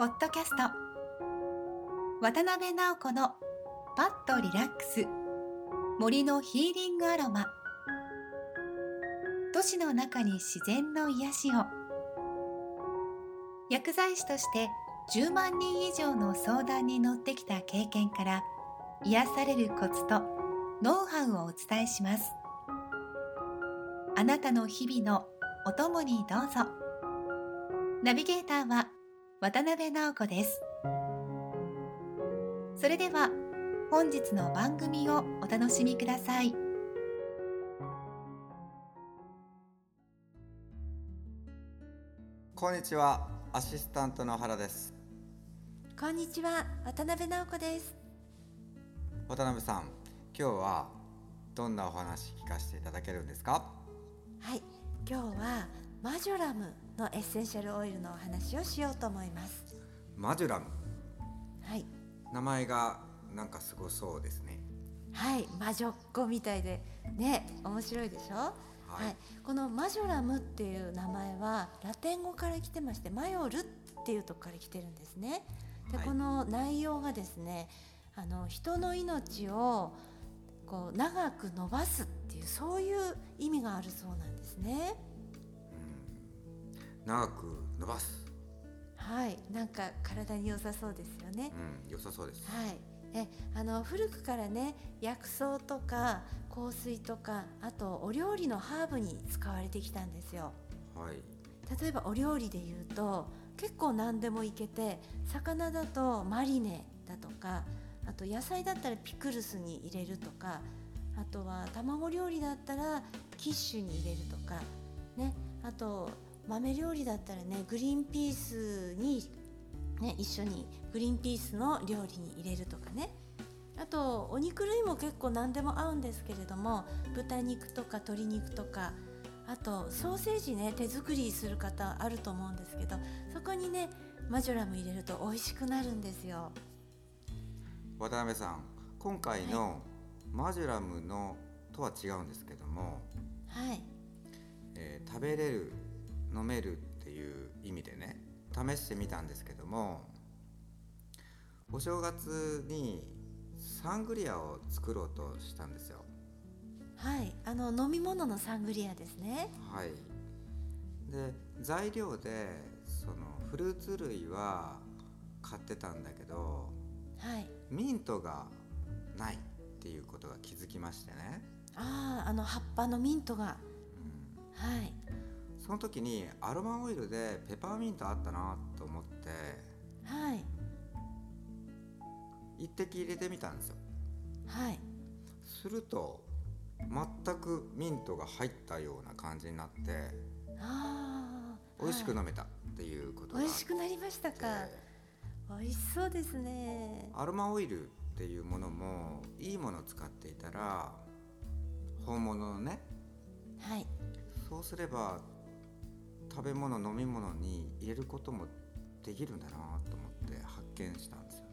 ポッドキャスト。渡辺直子のパッとリラックス。森のヒーリングアロマ。都市の中に自然の癒しを。薬剤師として10万人以上の相談に乗ってきた経験から癒されるコツとノウハウをお伝えします。あなたの日々のお供にどうぞ。ナビゲーターは渡辺直子です。それでは本日の番組をお楽しみください。こんにちはアシスタントの原です。こんにちは渡辺直子です。渡辺さん今日はどんなお話聞かせていただけるんですか？はい今日はマジョラムのエッセンシャルオイルのお話をしようと思います。マジュラム。はい。名前がなんかすごそうですね。はい。魔女っ子みたいで。ね。面白いでしょ？はい、このマジョラムっていう名前はラテン語から来てましてマヨルっていうとこから来てるんですね。で、はい、この内容がですねあの人の命をこう長く伸ばすっていうそういう意味があるそうなんですね。うん、長く伸ばす。はい、なんか体に良さそうですよね。うん、良さそうです。はい。えあの古くからね薬草とか香水とかあとお料理のハーブに使われてきたんですよ。はい、例えばお料理で言うと結構何でもいけて魚だとマリネだとかあと野菜だったらピクルスに入れるとかあとは卵料理だったらキッシュに入れるとかねあと豆料理だったらねグリーンピースに、ね、一緒にグリーンピースの料理に入れるとかね。あとお肉類も結構何でも合うんですけれども豚肉とか鶏肉とかあとソーセージね手作りする方あると思うんですけどそこにねマジョラム入れると美味しくなるんですよ。渡辺さん今回のマジュラムのとは違うんですけども、はい。えー、食べれる飲めるっていう意味でね試してみたんですけどもお正月にサングリアを作ろうとしたんですよ。はいあの飲み物のサングリアですね。はい。で材料でそのフルーツ類は買ってたんだけどはい。ミントがないっていうことが気づきましてね。あああの葉っぱのミントが、うん、はいその時にアロマオイルでペパーミントあったなと思ってはい。一滴入れてみたんですよ。はい。すると全くミントが入ったような感じになってあ美味しく飲めたっていうことが、美味しくなりましたか？美味しそうですね。アロマオイルっていうものもいいものを使っていたら本物のねはい。そうすれば食べ物飲み物に入れることもできるんだなと思って発見したんですよね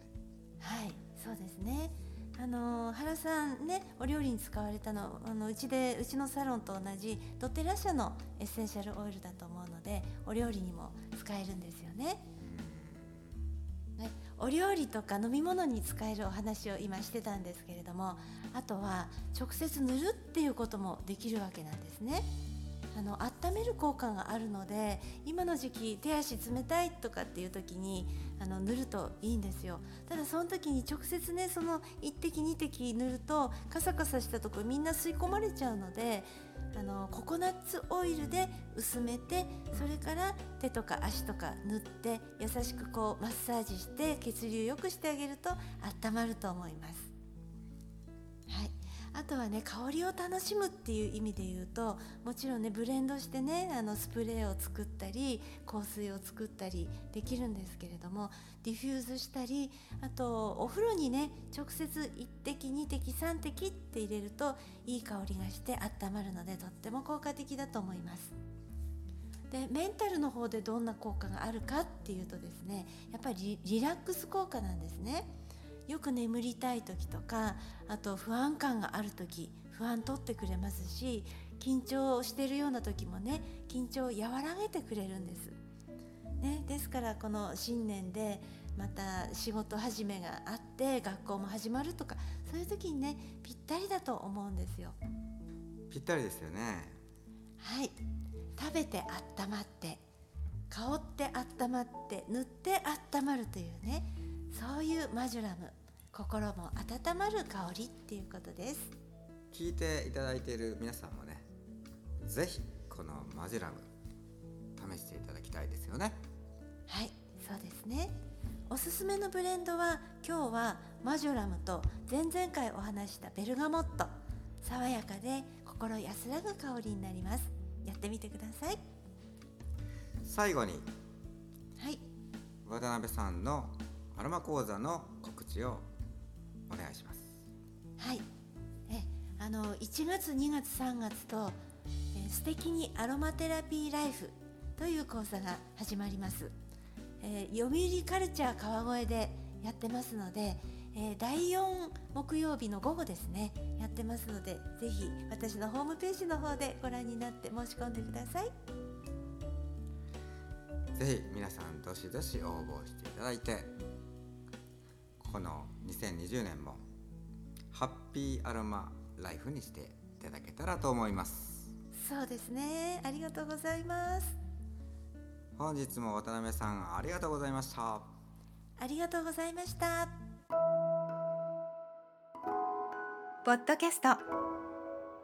はいそうですねあの原さんねお料理に使われたのあのうちでうちのサロンと同じドテラ社のエッセンシャルオイルだと思うのでお料理にも使えるんですよね。ね、お料理とか飲み物に使えるお話を今してたんですけれどもあとは直接塗るっていうこともできるわけなんですね。あの温める効果があるので今の時期手足冷たいとかっていう時にあの塗るといいんですよただその時に直接ねその1滴2滴塗るとカサカサしたところみんな吸い込まれちゃうのであのココナッツオイルで薄めてそれから手とか足とか塗って優しくこうマッサージして血流良くしてあげると温まると思います。あとはね香りを楽しむっていう意味で言うともちろんねブレンドしてねあのスプレーを作ったり香水を作ったりできるんですけれどもディフューズしたりあとお風呂にね直接1滴2滴3滴って入れるといい香りがして温まるのでとっても効果的だと思います。でメンタルの方でどんな効果があるかっていうとですねやっぱりリラックス効果なんですね。よく眠りたい時とかあと不安感がある時不安取ってくれますし緊張してるような時もね緊張を和らげてくれるんです。ね、ですからこの新年でまた仕事始めがあって学校も始まるとかそういう時にねぴったりだと思うんですよ。ぴったりですよね。はい。食べて温まって香って温まって塗って温まるというねそういうマジュラム心も温まる香りっていうことです。聞いていただいている皆さんもねぜひこのマジュラム試していただきたいですよね。はいそうですね。おすすめのブレンドは今日はマジョラムと前々回お話したベルガモット爽やかで心安らぐ香りになります。やってみてください。最後にはい。渡辺さんのアロマ講座の告知をお願いします。はい。えあの1月2月3月と「え素敵にアロマテラピーライフ」という講座が始まります、えー、読売カルチャー川越でやってますので、えー、第4木曜日の午後ですねやってますのでぜひ私のホームページの方でご覧になって申し込んでください。ぜひ皆さんどしどし応募していただいてこの2020年もハッピーアロマライフにしていただけたらと思います。そうですね。ありがとうございます。本日も渡辺さんありがとうございました。ありがとうございました。ポッドキャスト。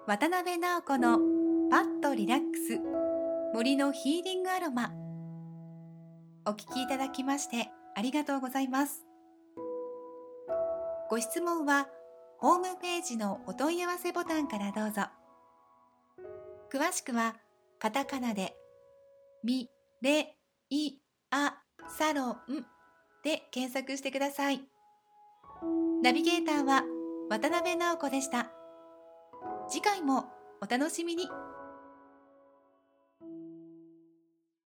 渡辺直子のパッとリラックス。森のヒーリングアロマ。お聞きいただきましてありがとうございますご質問はホームページのお問い合わせボタンからどうぞ。詳しくはカタカナでミレイアサロンで検索してください。ナビゲーターは渡辺直子でした。次回もお楽しみに。